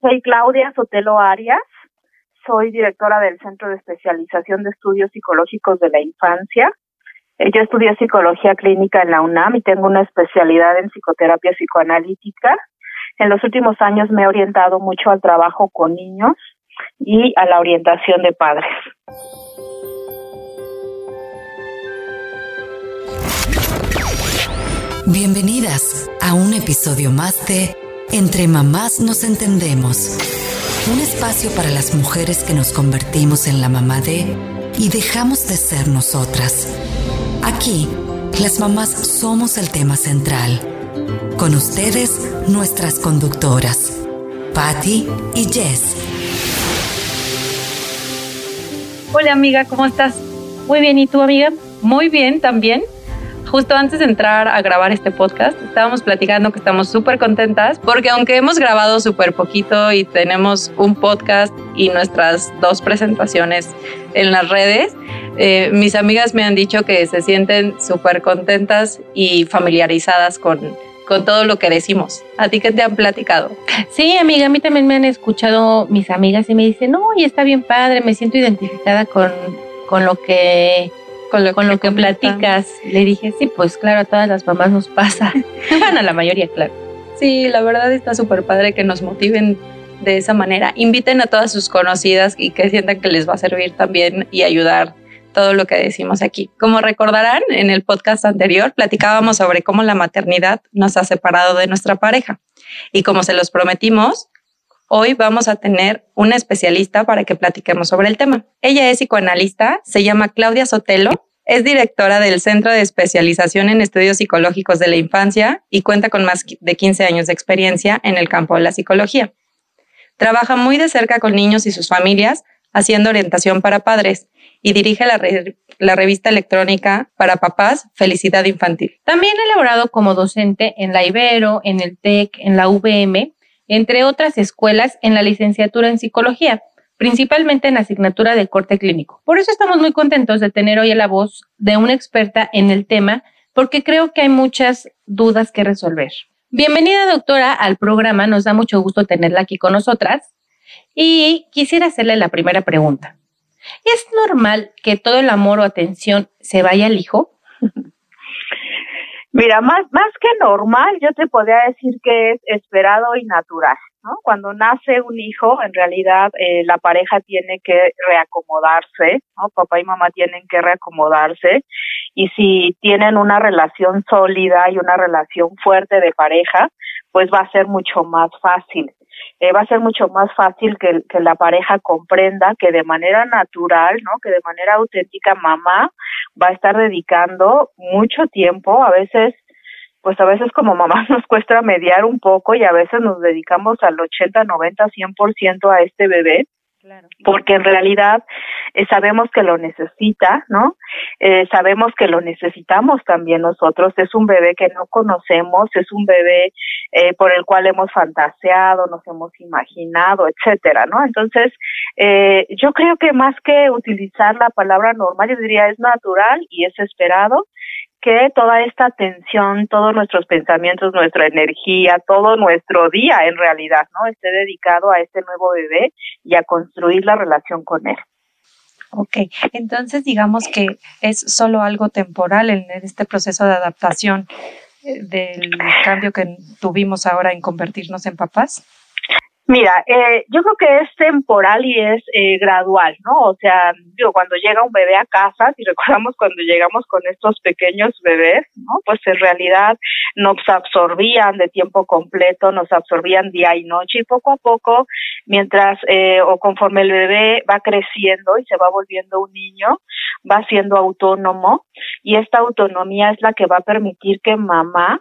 Soy Claudia Sotelo Arias, soy directora del Centro de Especialización de Estudios Psicológicos de la Infancia. Eh, yo estudié psicología clínica en la UNAM y tengo una especialidad en psicoterapia psicoanalítica. En los últimos años me he orientado mucho al trabajo con niños y a la orientación de padres. Bienvenidas a un episodio más de Entre Mamás nos entendemos. Un espacio para las mujeres que nos convertimos en la mamá de y dejamos de ser nosotras. Aquí, las mamás somos el tema central. Con ustedes, nuestras conductoras, Patty y Jess. Hola amiga, ¿cómo estás? Muy bien, ¿y tú amiga? Muy bien también. Justo antes de entrar a grabar este podcast, estábamos platicando que estamos súper contentas porque aunque hemos grabado súper poquito y tenemos un podcast y nuestras dos presentaciones en las redes, eh, mis amigas me han dicho que se sienten súper contentas y familiarizadas con, con todo lo que decimos. ¿A ti qué te han platicado? Sí, amiga, a mí también me han escuchado mis amigas y me dicen, no, y está bien padre, me siento identificada con, con lo que con lo, con lo que platicas. Le dije, sí, pues claro, a todas las mamás nos pasa. bueno, a la mayoría, claro. Sí, la verdad está súper padre que nos motiven de esa manera. Inviten a todas sus conocidas y que sientan que les va a servir también y ayudar todo lo que decimos aquí. Como recordarán, en el podcast anterior platicábamos sobre cómo la maternidad nos ha separado de nuestra pareja. Y como se los prometimos, Hoy vamos a tener una especialista para que platiquemos sobre el tema. Ella es psicoanalista, se llama Claudia Sotelo, es directora del Centro de Especialización en Estudios Psicológicos de la Infancia y cuenta con más de 15 años de experiencia en el campo de la psicología. Trabaja muy de cerca con niños y sus familias, haciendo orientación para padres y dirige la, revista electrónica para papás Felicidad Infantil. También ha elaborado como docente en la Ibero, en el TEC, en la VM entre otras escuelas en la licenciatura en psicología, principalmente en asignatura de corte clínico. Por eso estamos muy contentos de tener hoy la voz de una experta en el tema, porque creo que hay muchas dudas que resolver. Bienvenida, doctora, al programa. Nos da mucho gusto tenerla aquí con nosotras. Y quisiera hacerle la primera pregunta. ¿Es normal que todo el amor o atención se vaya al hijo? Mira, más, más que normal, yo te podría decir que es esperado y natural. ¿no? Cuando nace un hijo, en realidad eh, la pareja tiene que reacomodarse, ¿no? Papá y mamá tienen que reacomodarse. Y si tienen una relación sólida y una relación fuerte de pareja, pues va a ser mucho más fácil. Eh, va a ser mucho más fácil que, que la pareja comprenda que de manera natural, ¿no? Que de manera auténtica mamá va a estar dedicando mucho tiempo, a veces pues a veces como mamás nos cuesta mediar un poco y a veces nos dedicamos al 80, 90, 100% a este bebé porque en realidad eh, sabemos que lo necesita, ¿no? Eh, sabemos que lo necesitamos también nosotros. Es un bebé que no conocemos, es un bebé eh, por el cual hemos fantaseado, nos hemos imaginado, etcétera, ¿no? Entonces, eh, yo creo que más que utilizar la palabra normal, yo diría es natural y es esperado que toda esta atención, todos nuestros pensamientos, nuestra energía, todo nuestro día en realidad, ¿no? Esté dedicado a este nuevo bebé y a construir la relación con él. Ok, entonces digamos que es solo algo temporal en este proceso de adaptación eh, del cambio que tuvimos ahora en convertirnos en papás. Mira, eh, yo creo que es temporal y es eh, gradual, ¿no? O sea, digo, cuando llega un bebé a casa, si recordamos cuando llegamos con estos pequeños bebés, ¿no? Pues en realidad nos absorbían de tiempo completo, nos absorbían día y noche y poco a poco, mientras eh, o conforme el bebé va creciendo y se va volviendo un niño, va siendo autónomo y esta autonomía es la que va a permitir que mamá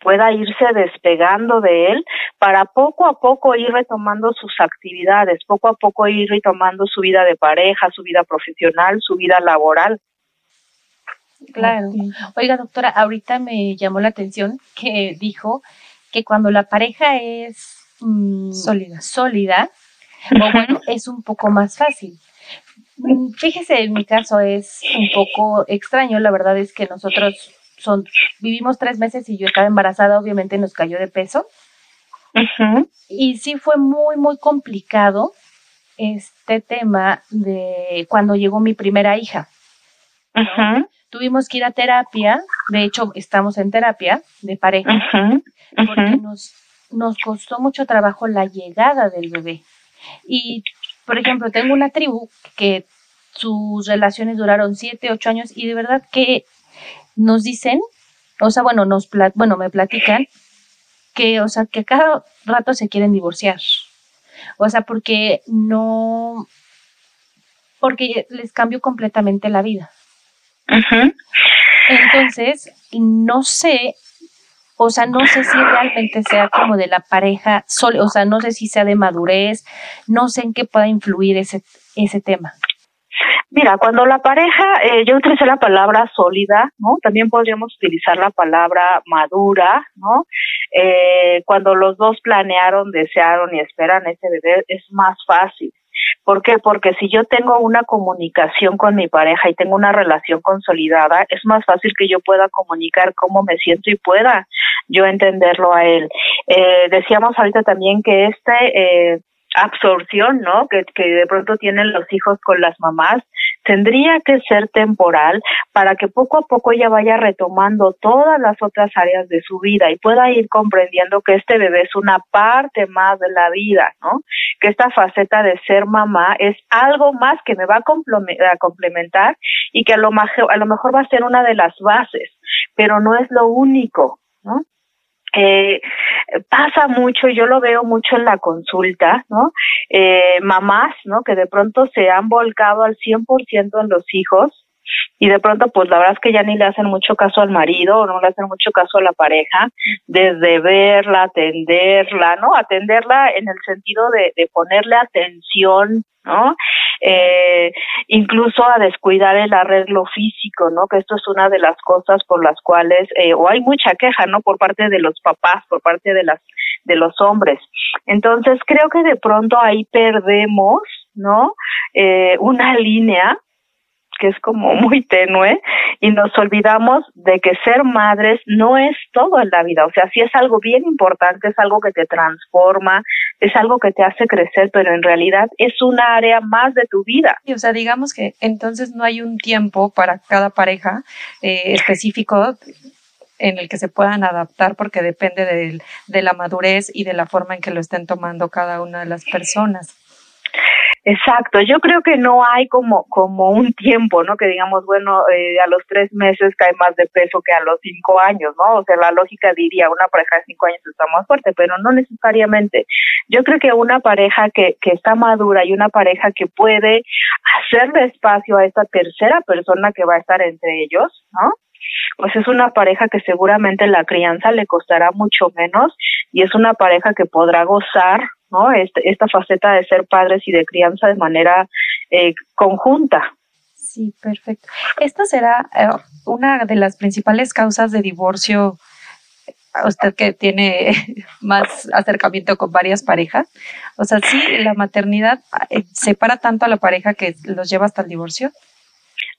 pueda irse despegando de él para poco a poco ir retomando sus actividades, poco a poco ir retomando su vida de pareja, su vida profesional, su vida laboral. Claro. Oiga, doctora, ahorita me llamó la atención que dijo que cuando la pareja es mm, sólida, sólida bueno, es un poco más fácil. Mm, fíjese, en mi caso es un poco extraño, la verdad es que nosotros son, vivimos tres meses y yo estaba embarazada, obviamente nos cayó de peso. Y sí fue muy, muy complicado este tema de cuando llegó mi primera hija. Tuvimos que ir a terapia, de hecho estamos en terapia de pareja, porque nos, nos costó mucho trabajo la llegada del bebé. Y, por ejemplo, tengo una tribu que sus relaciones duraron siete, ocho años y de verdad que nos dicen, o sea, bueno, nos bueno, me platican que, o sea, que cada rato se quieren divorciar. O sea, porque no, porque les cambió completamente la vida. Entonces, no sé, o sea, no sé si realmente sea como de la pareja, o sea, no sé si sea de madurez, no sé en qué pueda influir ese, ese tema. Mira, cuando la pareja, eh, yo utilicé la palabra sólida, ¿no? También podríamos utilizar la palabra madura, ¿no? Eh, cuando los dos planearon, desearon y esperan ese bebé, es más fácil. ¿Por qué? Porque si yo tengo una comunicación con mi pareja y tengo una relación consolidada, es más fácil que yo pueda comunicar cómo me siento y pueda yo entenderlo a él. Eh, decíamos ahorita también que este eh, absorción, ¿no? Que, de pronto tienen los hijos con las mamás, tendría que ser temporal para que poco a poco ella vaya retomando todas las otras áreas de su vida y pueda ir comprendiendo que este bebé es una parte más de la vida, ¿no? Que esta faceta de ser mamá es algo más que me va a complementar y que a lo, a lo mejor va a ser una de las bases, pero no es lo único, ¿no? Eh, pasa mucho, yo lo veo mucho en la consulta, ¿no? Eh, mamás, ¿no? Que de pronto se han volcado al 100% en los hijos y de pronto pues la verdad es que ya ni le hacen mucho caso al marido o no le hacen mucho caso a la pareja, desde verla, atenderla, ¿no? Atenderla en el sentido de, de ponerle atención, ¿no? Eh, incluso a descuidar el arreglo físico, ¿no? Que esto es una de las cosas por las cuales, eh, o hay mucha queja, ¿no? Por parte de los papás, por parte de las, de los hombres. Entonces creo que de pronto ahí perdemos, ¿no? Eh, una línea que es como muy tenue y nos olvidamos de que ser madres no es todo en la vida, o sea, sí es algo bien importante, es algo que te transforma, es algo que te hace crecer, pero en realidad es un área más de tu vida. Y, o sea, digamos que entonces no hay un tiempo para cada pareja eh, específico en el que se puedan adaptar porque depende de, de la madurez y de la forma en que lo estén tomando cada una de las personas. Exacto, yo creo que no hay como como un tiempo, ¿no? Que digamos, bueno, eh, a los tres meses cae más de peso que a los cinco años, ¿no? O sea, la lógica diría, una pareja de cinco años está más fuerte, pero no necesariamente. Yo creo que una pareja que, que está madura y una pareja que puede hacerle espacio a esta tercera persona que va a estar entre ellos, ¿no? pues es una pareja que seguramente la crianza le costará mucho menos y es una pareja que podrá gozar ¿no? Este, esta faceta de ser padres y de crianza de manera eh, conjunta. Sí, perfecto. Esta será eh, una de las principales causas de divorcio. Usted que tiene más acercamiento con varias parejas, o sea, sí, la maternidad eh, separa tanto a la pareja que los lleva hasta el divorcio.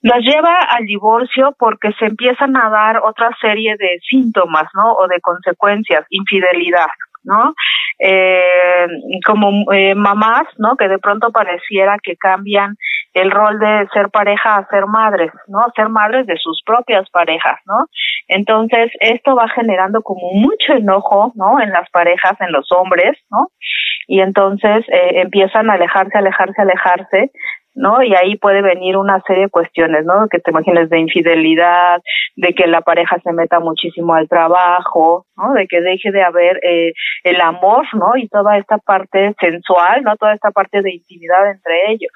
Los lleva al divorcio porque se empiezan a dar otra serie de síntomas, ¿no? O de consecuencias, infidelidad, ¿no? Eh, como eh, mamás, ¿no? Que de pronto pareciera que cambian el rol de ser pareja a ser madres, ¿no? Ser madres de sus propias parejas, ¿no? Entonces, esto va generando como mucho enojo, ¿no? En las parejas, en los hombres, ¿no? Y entonces eh, empiezan a alejarse, alejarse, alejarse ¿no? Y ahí puede venir una serie de cuestiones, ¿no? Que te imagines de infidelidad, de que la pareja se meta muchísimo al trabajo, ¿no? De que deje de haber eh, el amor, ¿no? Y toda esta parte sensual, ¿no? Toda esta parte de intimidad entre ellos.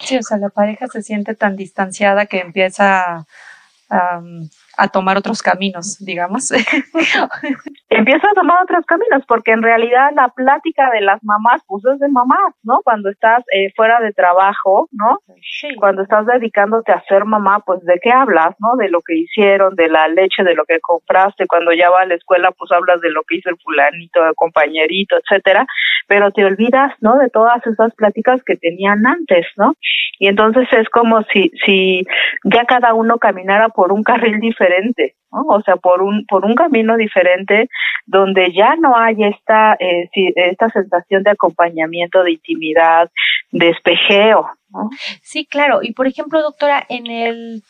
Sí, o sea, la pareja se siente tan distanciada que empieza a a tomar otros caminos, digamos. Empieza a tomar otros caminos, porque en realidad la plática de las mamás, pues es de mamás, ¿no? Cuando estás eh, fuera de trabajo, ¿no? Cuando estás dedicándote a ser mamá, pues de qué hablas, ¿no? De lo que hicieron, de la leche, de lo que compraste. Cuando ya va a la escuela, pues hablas de lo que hizo el fulanito, el compañerito, etcétera. Pero te olvidas, ¿no? De todas esas pláticas que tenían antes, ¿no? Y entonces es como si, si ya cada uno caminara por un carril diferente diferente, ¿no? O sea, por un, por un camino diferente donde ya no hay esta, eh, esta sensación de acompañamiento, de intimidad, de espejeo, ¿no? Sí, claro. Y por ejemplo, doctora, en el,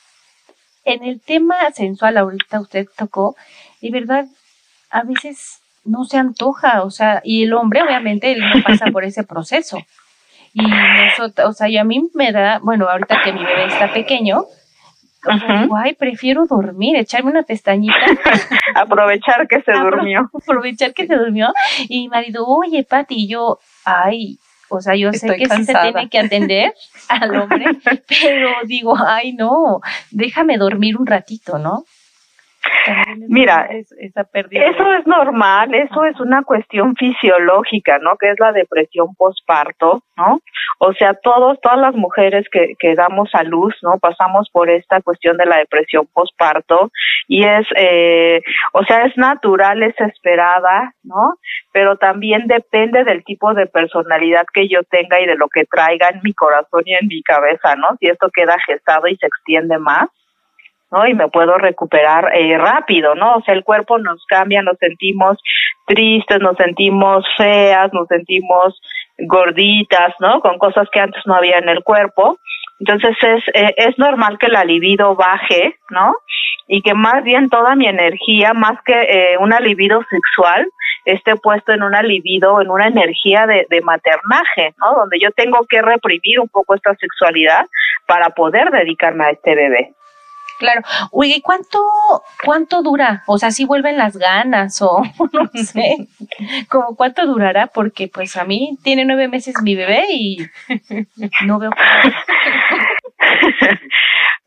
en el tema sensual, ahorita usted tocó, de verdad, a veces no se antoja, o sea, y el hombre obviamente él no pasa por ese proceso. Y eso, o sea, yo a mí me da, bueno, ahorita que mi bebé está pequeño, digo, ay, prefiero dormir, echarme una pestañita. aprovechar que se durmió. Aprovechar que se durmió. Y mi marido, oye, Pati, y yo, ay, o sea, yo sé que sí se tiene que atender al hombre, pero digo, ay, no, déjame dormir un ratito, ¿no? Mira, esa pérdida eso es normal, eso es una cuestión fisiológica, ¿no? Que es la depresión posparto, ¿no? O sea, todos, todas las mujeres que, que damos a luz, ¿no? Pasamos por esta cuestión de la depresión posparto y es, eh, o sea, es natural, es esperada, ¿no? Pero también depende del tipo de personalidad que yo tenga y de lo que traiga en mi corazón y en mi cabeza, ¿no? Si esto queda gestado y se extiende más, ¿no? Y me puedo recuperar eh, rápido, ¿no? O sea, el cuerpo nos cambia, nos sentimos tristes, nos sentimos feas, nos sentimos gorditas, ¿no? Con cosas que antes no había en el cuerpo. Entonces es, eh, es normal que la libido baje, ¿no? Y que más bien toda mi energía, más que eh, una libido sexual, esté puesto en una libido, en una energía de, de maternaje, ¿no? Donde yo tengo que reprimir un poco esta sexualidad para poder dedicarme a este bebé. Claro. Oye, ¿y cuánto, cuánto dura? O sea, si vuelven las ganas o no sé, como cuánto durará, porque pues a mí tiene nueve meses mi bebé y no veo.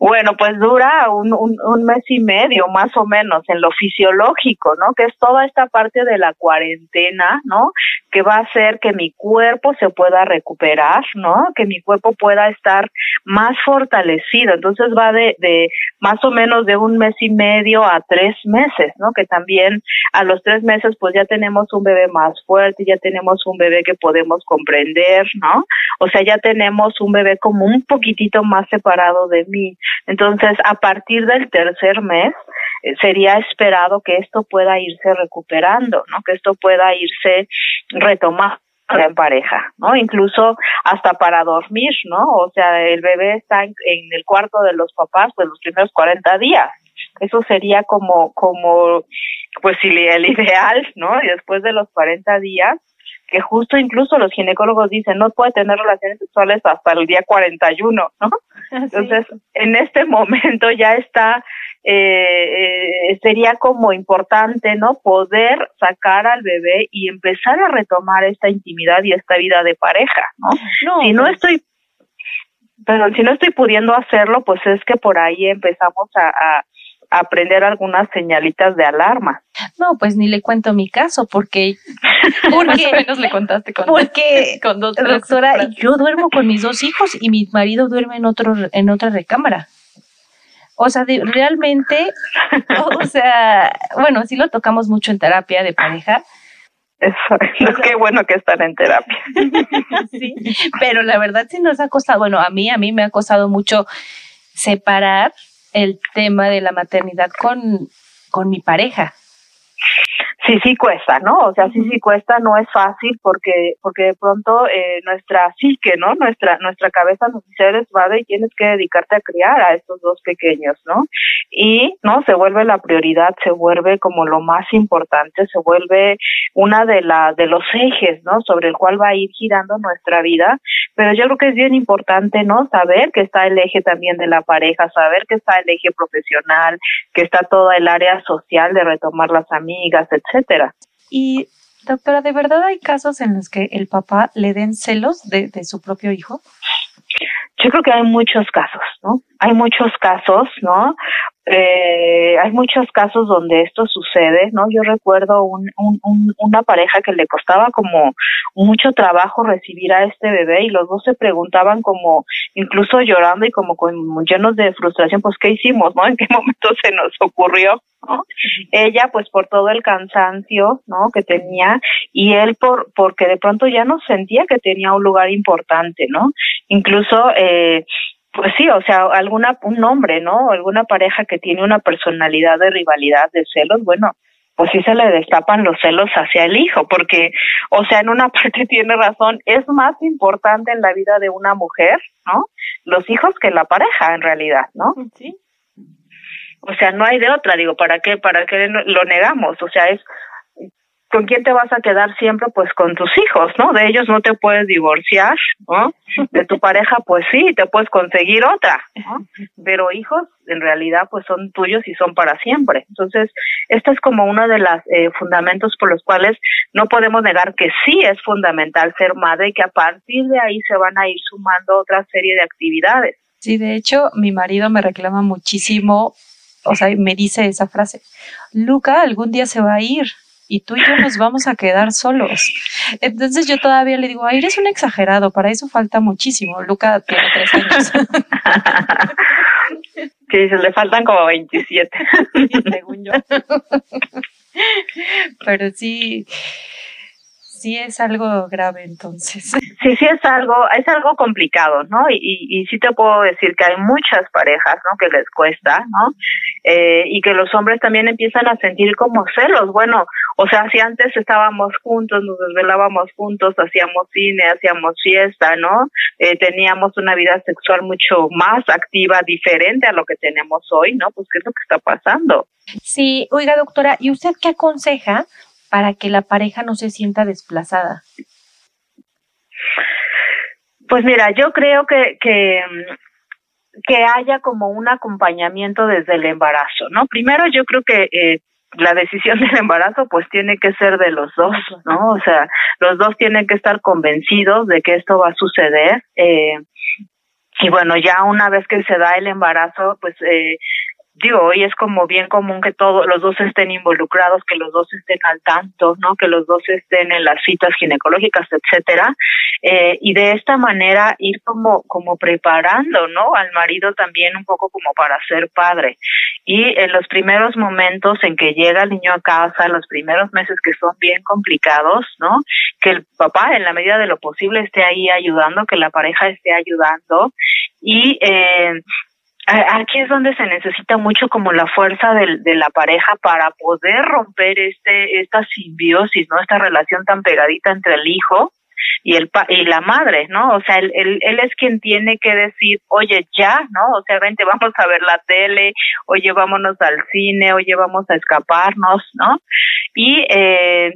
Bueno, pues dura un, un, un, mes y medio más o menos en lo fisiológico, ¿no? Que es toda esta parte de la cuarentena, ¿no? Que va a hacer que mi cuerpo se pueda recuperar, ¿no? Que mi cuerpo pueda estar más fortalecido. Entonces va de, más o menos de un mes y medio a tres meses, ¿no? Que también a los tres meses pues ya tenemos un bebé más fuerte, ya tenemos un bebé que podemos comprender, ¿no? O sea, ya tenemos un bebé como un poquitito más separado de mí. Entonces, a partir del tercer mes, eh, sería esperado que esto pueda irse recuperando, ¿no? Que esto pueda irse retomando en pareja, ¿no? Incluso hasta para dormir, ¿no? O sea, el bebé está en, el cuarto de los papás pues los primeros 40 días. Eso sería como, como, pues el ideal, ¿no? Y después de los 40 días, que justo incluso los ginecólogos dicen no puede tener relaciones sexuales hasta el día 41, ¿no? Entonces, en este momento ya está, eh, eh, sería como importante, ¿no? Poder sacar al bebé y empezar a retomar esta intimidad y esta vida de pareja, ¿no? no si no pues estoy, pero si no estoy pudiendo hacerlo, pues es que por ahí empezamos a aprender algunas señalitas de alarma. No, pues ni le cuento mi caso porque porque menos le contaste con porque con dos doctora, yo duermo con mis dos hijos y mi marido duerme en otro en otra recámara. O sea, realmente, o sea, bueno, sí lo tocamos mucho en terapia de pareja. Eso, qué bueno que están en terapia. sí, pero la verdad sí nos ha costado, bueno, a mí, a mí me ha costado mucho separar el tema de la maternidad con, con mi pareja sí, sí cuesta, ¿no? O sea, sí, sí cuesta, no es fácil porque, porque de pronto eh, nuestra psique, ¿no? Nuestra, nuestra cabeza nos dice, eres madre y tienes que dedicarte a criar a estos dos pequeños, ¿no? Y, ¿no? Se vuelve la prioridad, se vuelve como lo más importante, se vuelve una de la, de los ejes, ¿no? Sobre el cual va a ir girando nuestra vida. Pero yo creo que es bien importante, ¿no? Saber que está el eje también de la pareja, saber que está el eje profesional, que está toda el área social de retomar las amigas, etc etcétera. Y doctora, ¿de verdad hay casos en los que el papá le den celos de, de su propio hijo? Yo creo que hay muchos casos, ¿no? Hay muchos casos, ¿no? Eh, hay muchos casos donde esto sucede, ¿no? Yo recuerdo un, un, una pareja que le costaba como mucho trabajo recibir a este bebé y los dos se preguntaban como incluso llorando y como con llenos de frustración, pues ¿qué hicimos, no? ¿En qué momento se nos ocurrió? Ella pues por todo el cansancio, ¿no? Que tenía y él por porque de pronto ya no sentía que tenía un lugar importante, ¿no? Incluso eh, pues sí, o sea, alguna un hombre, ¿no? Alguna pareja que tiene una personalidad de rivalidad, de celos, bueno, pues sí se le destapan los celos hacia el hijo, porque, o sea, en una parte tiene razón, es más importante en la vida de una mujer, ¿no? Los hijos que la pareja, en realidad, ¿no? Sí. O sea, no hay de otra, digo, ¿para qué, para qué lo negamos? O sea, es ¿con quién te vas a quedar siempre? Pues con tus hijos, ¿no? De ellos no te puedes divorciar, ¿no? De tu pareja, pues sí, te puedes conseguir otra, ¿no? Pero hijos, en realidad, pues son tuyos y son para siempre. Entonces, este es como uno de los eh, fundamentos por los cuales no podemos negar que sí es fundamental ser madre y que a partir de ahí se van a ir sumando otra serie de actividades. Sí, de hecho, mi marido me reclama muchísimo, o sea, me dice esa frase, Luca algún día se va a ir, y tú y yo nos vamos a quedar solos. Entonces yo todavía le digo, ay, eres un exagerado, para eso falta muchísimo. Luca tiene tres años. que dice, le faltan como 27. Según yo. Pero sí, sí es algo grave entonces. Sí, sí es algo, es algo complicado, ¿no? Y, y, sí te puedo decir que hay muchas parejas, ¿no? Que les cuesta, ¿no? Eh, y que los hombres también empiezan a sentir como celos. Bueno, o sea, si antes estábamos juntos, nos desvelábamos juntos, hacíamos cine, hacíamos fiesta, ¿no? Eh, teníamos una vida sexual mucho más activa, diferente a lo que tenemos hoy, ¿no? Pues, ¿qué es lo que está pasando? Sí, oiga, doctora, ¿y usted qué aconseja para que la pareja no se sienta desplazada? Pues mira, yo creo que, que, que haya como un acompañamiento desde el embarazo, ¿no? Primero yo creo que eh, la decisión del embarazo pues tiene que ser de los dos, ¿no? O sea, los dos tienen que estar convencidos de que esto va a suceder. Eh, y bueno, ya una vez que se da el embarazo, pues eh, digo, hoy es como bien común que todos los dos estén involucrados, que los dos estén al tanto, ¿no? Que los dos estén en las citas ginecológicas, etcétera, eh, y de esta manera ir como como preparando, ¿no? Al marido también un poco como para ser padre. Y en los primeros momentos en que llega el niño a casa, los primeros meses que son bien complicados, ¿no? Que el papá, en la medida de lo posible, esté ahí ayudando, que la pareja esté ayudando y eh, aquí es donde se necesita mucho como la fuerza de, la pareja para poder romper este esta simbiosis, ¿no? Esta relación tan pegadita entre el hijo y el y la madre, ¿no? O sea, él, él, él es quien tiene que decir, oye, ya, ¿no? O sea, vente, vamos a ver la tele, oye, vámonos al cine, oye, vamos a escaparnos, ¿no? Y eh,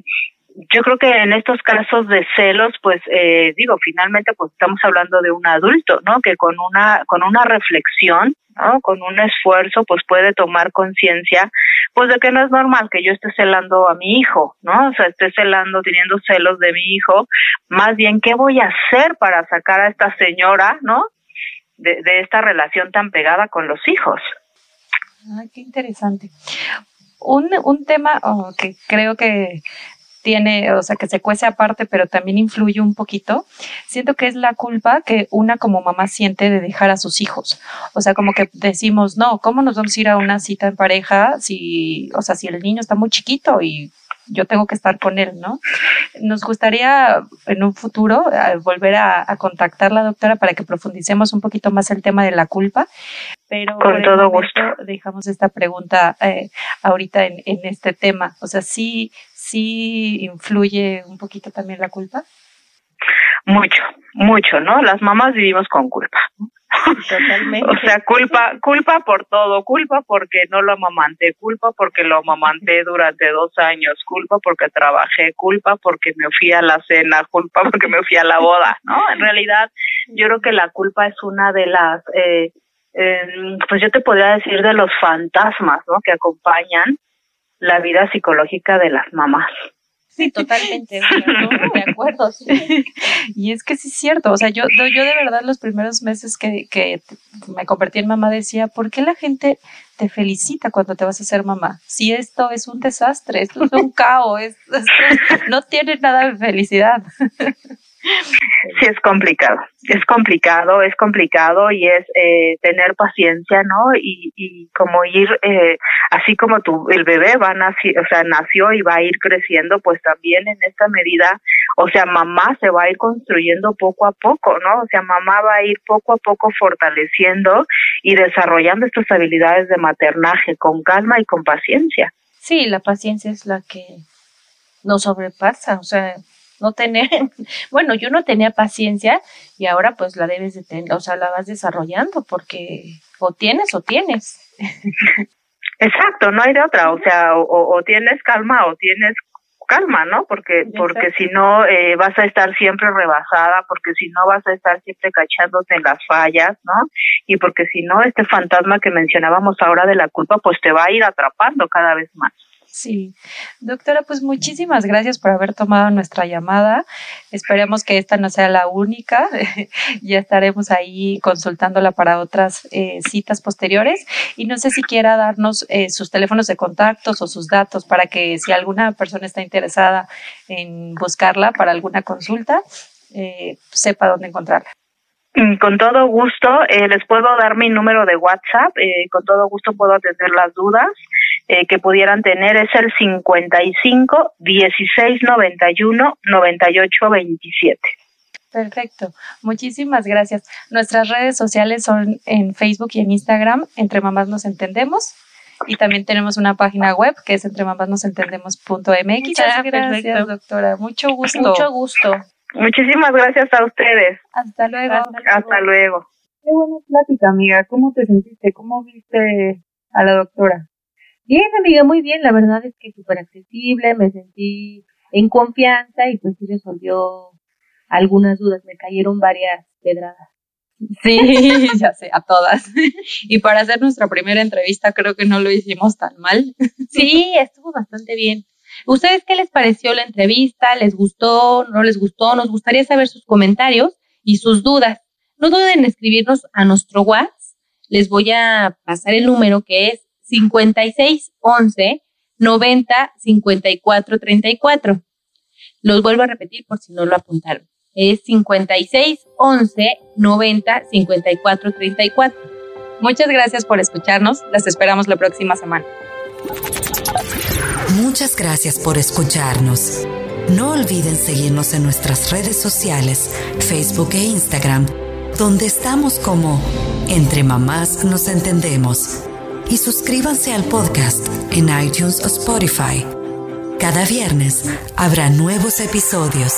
yo creo que en estos casos de celos, pues eh, digo, finalmente pues estamos hablando de un adulto, ¿no? Que con una con una reflexión, ¿no? Con un esfuerzo, pues puede tomar conciencia, pues de que no es normal que yo esté celando a mi hijo, ¿no? O sea, esté celando, teniendo celos de mi hijo, más bien qué voy a hacer para sacar a esta señora, ¿no? De, de esta relación tan pegada con los hijos. Ay, qué interesante. Un, un tema oh, que creo que tiene, o sea, que se cuece aparte, pero también influye un poquito, siento que es la culpa que una como mamá siente de dejar a sus hijos. O sea, como que decimos, no, ¿cómo nos vamos a ir a una cita en pareja si, o sea, si el niño está muy chiquito y yo tengo que estar con él, ¿no? Nos gustaría en un futuro eh, volver a, contactar a la doctora para que profundicemos un poquito más el tema de la culpa, pero con todo gusto dejamos esta pregunta eh, ahorita en, en, este tema. O sea, sí, sí influye un poquito también la culpa? Mucho, mucho, ¿no? Las mamás vivimos con culpa. Totalmente. o sea, culpa, culpa por todo, culpa porque no lo amamanté, culpa porque lo amamanté durante dos años, culpa porque trabajé, culpa porque me fui a la cena, culpa porque me fui a la boda, ¿no? En realidad, yo creo que la culpa es una de las, eh, eh, pues yo te podría decir de los fantasmas, ¿no? Que acompañan la vida psicológica de las mamás. Sí, totalmente, de acuerdo. Y es que sí es cierto, o sea, yo, yo de verdad los primeros meses que, que me convertí en mamá decía, ¿por qué la gente te felicita cuando te vas a ser mamá? Si esto es un desastre, esto es un caos, no tiene nada de felicidad. Sí, es complicado, es complicado, es complicado y es eh, tener paciencia, ¿no? Y, como ir, eh, así como tu, el bebé va naci o sea, nació y va a ir creciendo, pues también en esta medida, o sea, mamá se va a ir construyendo poco a poco, ¿no? O sea, mamá va a ir poco a poco fortaleciendo y desarrollando estas habilidades de maternaje con calma y con paciencia. Sí, la paciencia es la que nos sobrepasa, o sea, no tener, bueno, yo no tenía paciencia y ahora pues la debes de tener, o sea, la vas desarrollando porque o tienes o tienes. Exacto, no hay de otra, o sea, o, tienes calma o tienes calma, ¿no? Porque porque si no eh, vas a estar siempre rebasada, porque si no vas a estar siempre cachándote en las fallas, ¿no? Y porque si no este fantasma que mencionábamos ahora de la culpa, pues te va a ir atrapando cada vez más. Sí, doctora, pues muchísimas gracias por haber tomado nuestra llamada. Esperemos que esta no sea la única. ya estaremos ahí consultándola para otras eh, citas posteriores. Y no sé si quiera darnos eh, sus teléfonos de contactos o sus datos para que si alguna persona está interesada en buscarla para alguna consulta, eh, sepa dónde encontrarla. Mm, con todo gusto, les puedo dar mi número de WhatsApp, con todo gusto puedo atender las dudas. Eh, que pudieran tener es el 55 16 91 98 27. Perfecto, muchísimas gracias. Nuestras redes sociales son en Facebook y en Instagram, Entre Mamás Nos Entendemos. Y también tenemos una página web que es entremamasnosentendemos.mx. Muchas gracias, doctora. Mucho gusto. Mucho gusto. Muchísimas gracias a ustedes. Hasta luego. Hasta luego. Qué buena plática, amiga. ¿Cómo te sentiste? ¿Cómo viste a la doctora? Bien, amiga, muy bien. La verdad es que súper accesible, me sentí en confianza y pues sí resolvió algunas dudas. Me cayeron varias pedradas. Sí, ya sé, a todas. Y para hacer nuestra primera entrevista creo que no lo hicimos tan mal. Sí, estuvo bastante bien. ¿Ustedes qué les pareció la entrevista? ¿Les gustó? ¿No les gustó? Nos gustaría saber sus comentarios y sus dudas. No duden en escribirnos a nuestro WhatsApp. Les voy a pasar el número que es 56 11 90 54 34. Los vuelvo a repetir por si no lo apuntaron. Es 56 11 90 54 34. Muchas gracias por escucharnos. Las esperamos la próxima semana. Muchas gracias por escucharnos. No olviden seguirnos en nuestras redes sociales, Facebook e Instagram, donde estamos como Entre Mamás Nos Entendemos y suscríbanse al podcast en iTunes o Spotify. Cada viernes habrá nuevos episodios.